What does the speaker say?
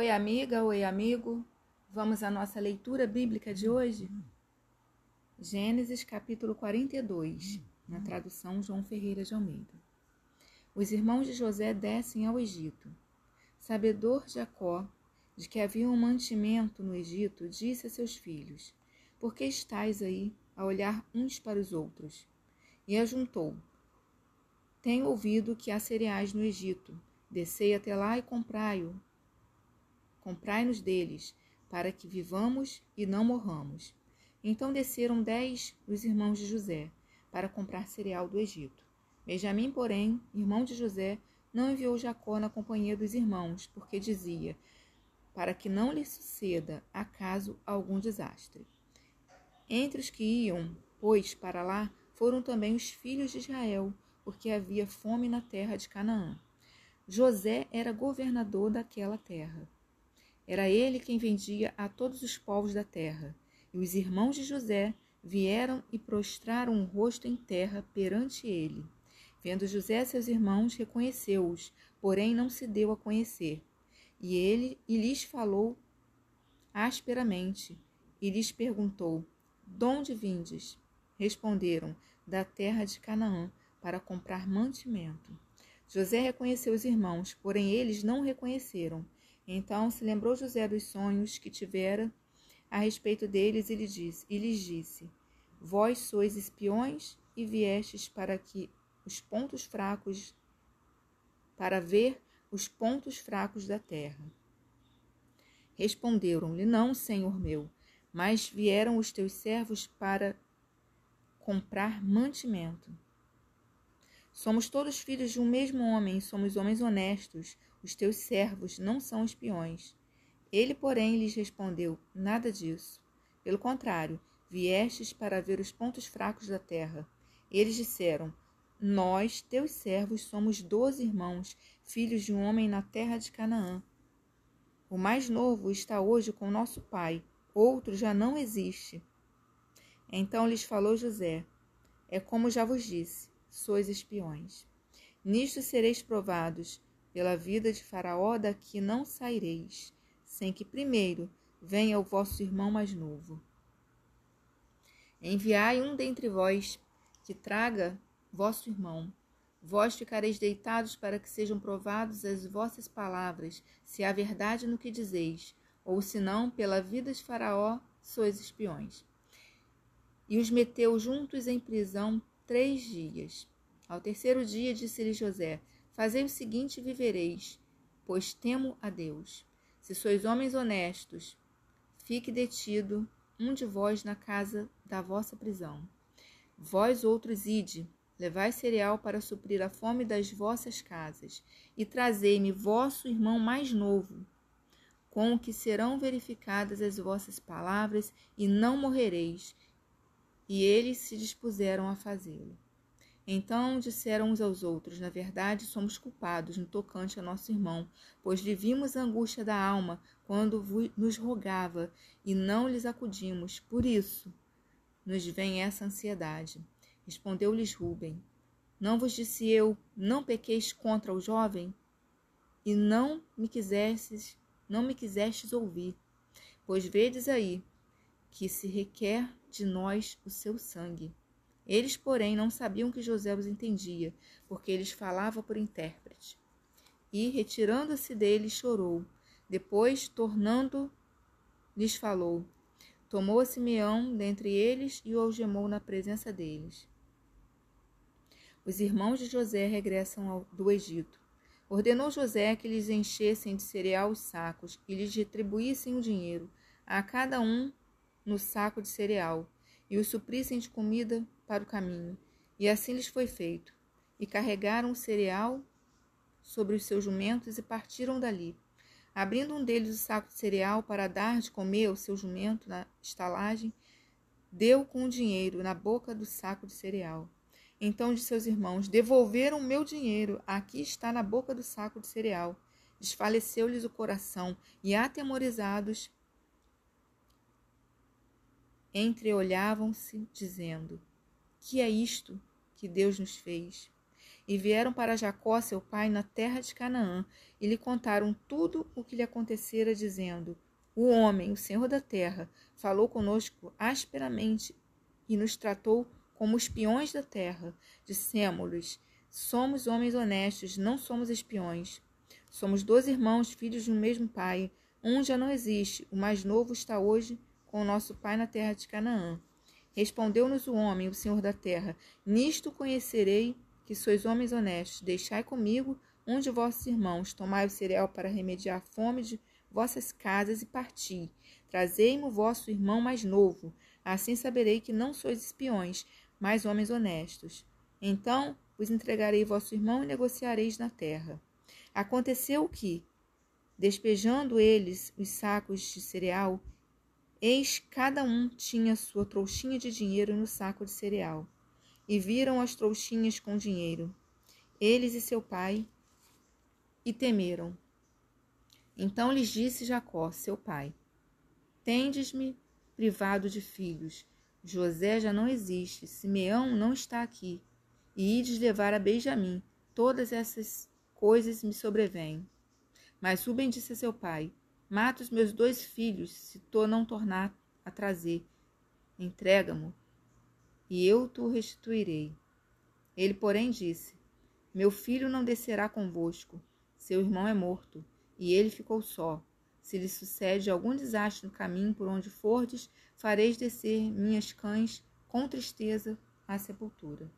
Oi, amiga, oi, amigo. Vamos à nossa leitura bíblica de hoje? Gênesis capítulo 42, na tradução João Ferreira de Almeida. Os irmãos de José descem ao Egito. Sabedor Jacó de que havia um mantimento no Egito, disse a seus filhos: Por que estáis aí a olhar uns para os outros? E ajuntou: Tenho ouvido que há cereais no Egito. Descei até lá e comprai-o. Comprai-nos deles, para que vivamos e não morramos. Então desceram dez dos irmãos de José, para comprar cereal do Egito. Benjamim, porém, irmão de José, não enviou Jacó na companhia dos irmãos, porque dizia: Para que não lhe suceda acaso algum desastre. Entre os que iam, pois, para lá, foram também os filhos de Israel, porque havia fome na terra de Canaã. José era governador daquela terra. Era ele quem vendia a todos os povos da terra. E os irmãos de José vieram e prostraram o rosto em terra perante ele. Vendo José seus irmãos, reconheceu-os, porém não se deu a conhecer. E ele e lhes falou asperamente, e lhes perguntou: Donde vindes? Responderam: Da terra de Canaã, para comprar mantimento. José reconheceu os irmãos, porém eles não reconheceram. Então se lembrou José dos sonhos que tivera a respeito deles e lhes disse, e lhes disse: Vós sois espiões e viestes para que os pontos fracos para ver os pontos fracos da terra. Responderam-lhe: Não, senhor meu, mas vieram os teus servos para comprar mantimento. Somos todos filhos de um mesmo homem, somos homens honestos. Os teus servos não são espiões. Ele, porém, lhes respondeu: Nada disso. Pelo contrário, viestes para ver os pontos fracos da terra. Eles disseram: Nós, teus servos, somos doze irmãos, filhos de um homem na terra de Canaã. O mais novo está hoje com nosso pai, outro já não existe. Então lhes falou José: É como já vos disse, sois espiões. Nisto sereis provados, pela vida de Faraó daqui não saireis sem que primeiro venha o vosso irmão mais novo. Enviai um dentre vós que traga vosso irmão. Vós ficareis deitados para que sejam provados as vossas palavras, se há verdade no que dizeis, ou se não, pela vida de Faraó, sois espiões. E os meteu juntos em prisão três dias. Ao terceiro dia disse-lhe José: Fazei o seguinte e vivereis, pois temo a Deus. Se sois homens honestos, fique detido um de vós na casa da vossa prisão. Vós outros ide, levai cereal para suprir a fome das vossas casas, e trazei-me vosso irmão mais novo, com o que serão verificadas as vossas palavras, e não morrereis. E eles se dispuseram a fazê-lo. Então disseram uns aos outros: Na verdade, somos culpados no tocante a nosso irmão, pois lhe vimos a angústia da alma quando nos rogava e não lhes acudimos. Por isso nos vem essa ansiedade. Respondeu-lhes Rubem: Não vos disse eu, não pequeis contra o jovem? E não me quisestes, não me quisestes ouvir. Pois vedes aí que se requer de nós o seu sangue. Eles, porém, não sabiam que José os entendia, porque eles falava por intérprete. E, retirando-se deles, chorou. Depois, tornando, lhes falou. Tomou a Simeão dentre eles e o algemou na presença deles. Os irmãos de José regressam ao, do Egito. Ordenou José que lhes enchessem de cereal os sacos e lhes retribuíssem o dinheiro, a cada um no saco de cereal, e os suprissem de comida para o caminho. E assim lhes foi feito. E carregaram o cereal sobre os seus jumentos e partiram dali. Abrindo um deles o saco de cereal para dar de comer ao seu jumento na estalagem, deu com o dinheiro na boca do saco de cereal. Então de seus irmãos: Devolveram o meu dinheiro, aqui está na boca do saco de cereal. Desfaleceu-lhes o coração e, atemorizados, entreolhavam-se, dizendo: Que é isto que Deus nos fez? e vieram para Jacó, seu pai, na terra de Canaã, e lhe contaram tudo o que lhe acontecera, dizendo: O homem, o Senhor da terra, falou conosco asperamente e nos tratou como espiões da terra. Dissemos-lhes: Somos homens honestos, não somos espiões. Somos dois irmãos, filhos de um mesmo pai. Um já não existe, o mais novo está hoje com o nosso pai na terra de Canaã. Respondeu-nos o homem, o Senhor da terra: Nisto conhecerei que sois homens honestos. Deixai comigo um de vossos irmãos, tomai o cereal para remediar a fome de vossas casas e parti. Trazei-me o vosso irmão mais novo, assim saberei que não sois espiões, mas homens honestos. Então vos entregarei vosso irmão e negociareis na terra. Aconteceu que, despejando eles os sacos de cereal, eis cada um tinha sua trouxinha de dinheiro no saco de cereal e viram as trouxinhas com dinheiro, eles e seu pai, e temeram. Então lhes disse Jacó, seu pai: Tendes-me privado de filhos. José já não existe, Simeão não está aqui. E ides levar a Benjamim. Todas essas coisas me sobrevêm. Mas Rubem disse a seu pai: Mata os meus dois filhos, se tu não tornar a trazer. Entrega-mo e eu tu restituirei. Ele, porém, disse: Meu filho não descerá convosco. Seu irmão é morto, e ele ficou só. Se lhe sucede algum desastre no caminho por onde fordes, fareis descer minhas cães com tristeza à sepultura.